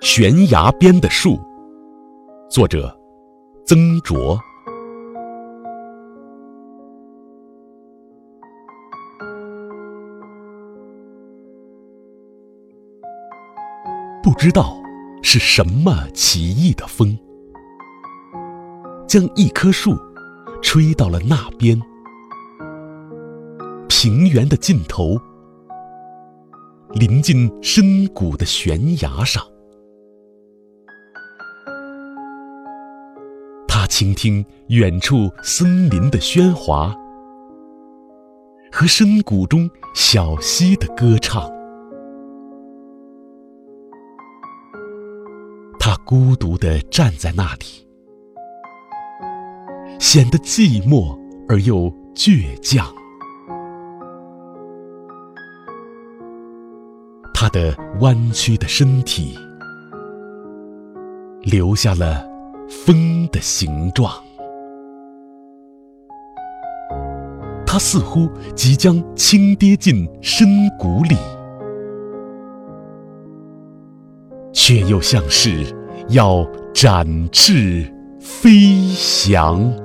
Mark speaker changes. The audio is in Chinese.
Speaker 1: 悬崖边的树，作者曾卓。不知道是什么奇异的风，将一棵树吹到了那边，平原的尽头，临近深谷的悬崖上。他倾听远处森林的喧哗，和深谷中小溪的歌唱。他孤独地站在那里，显得寂寞而又倔强。他的弯曲的身体，留下了。风的形状，它似乎即将倾跌进深谷里，却又像是要展翅飞翔。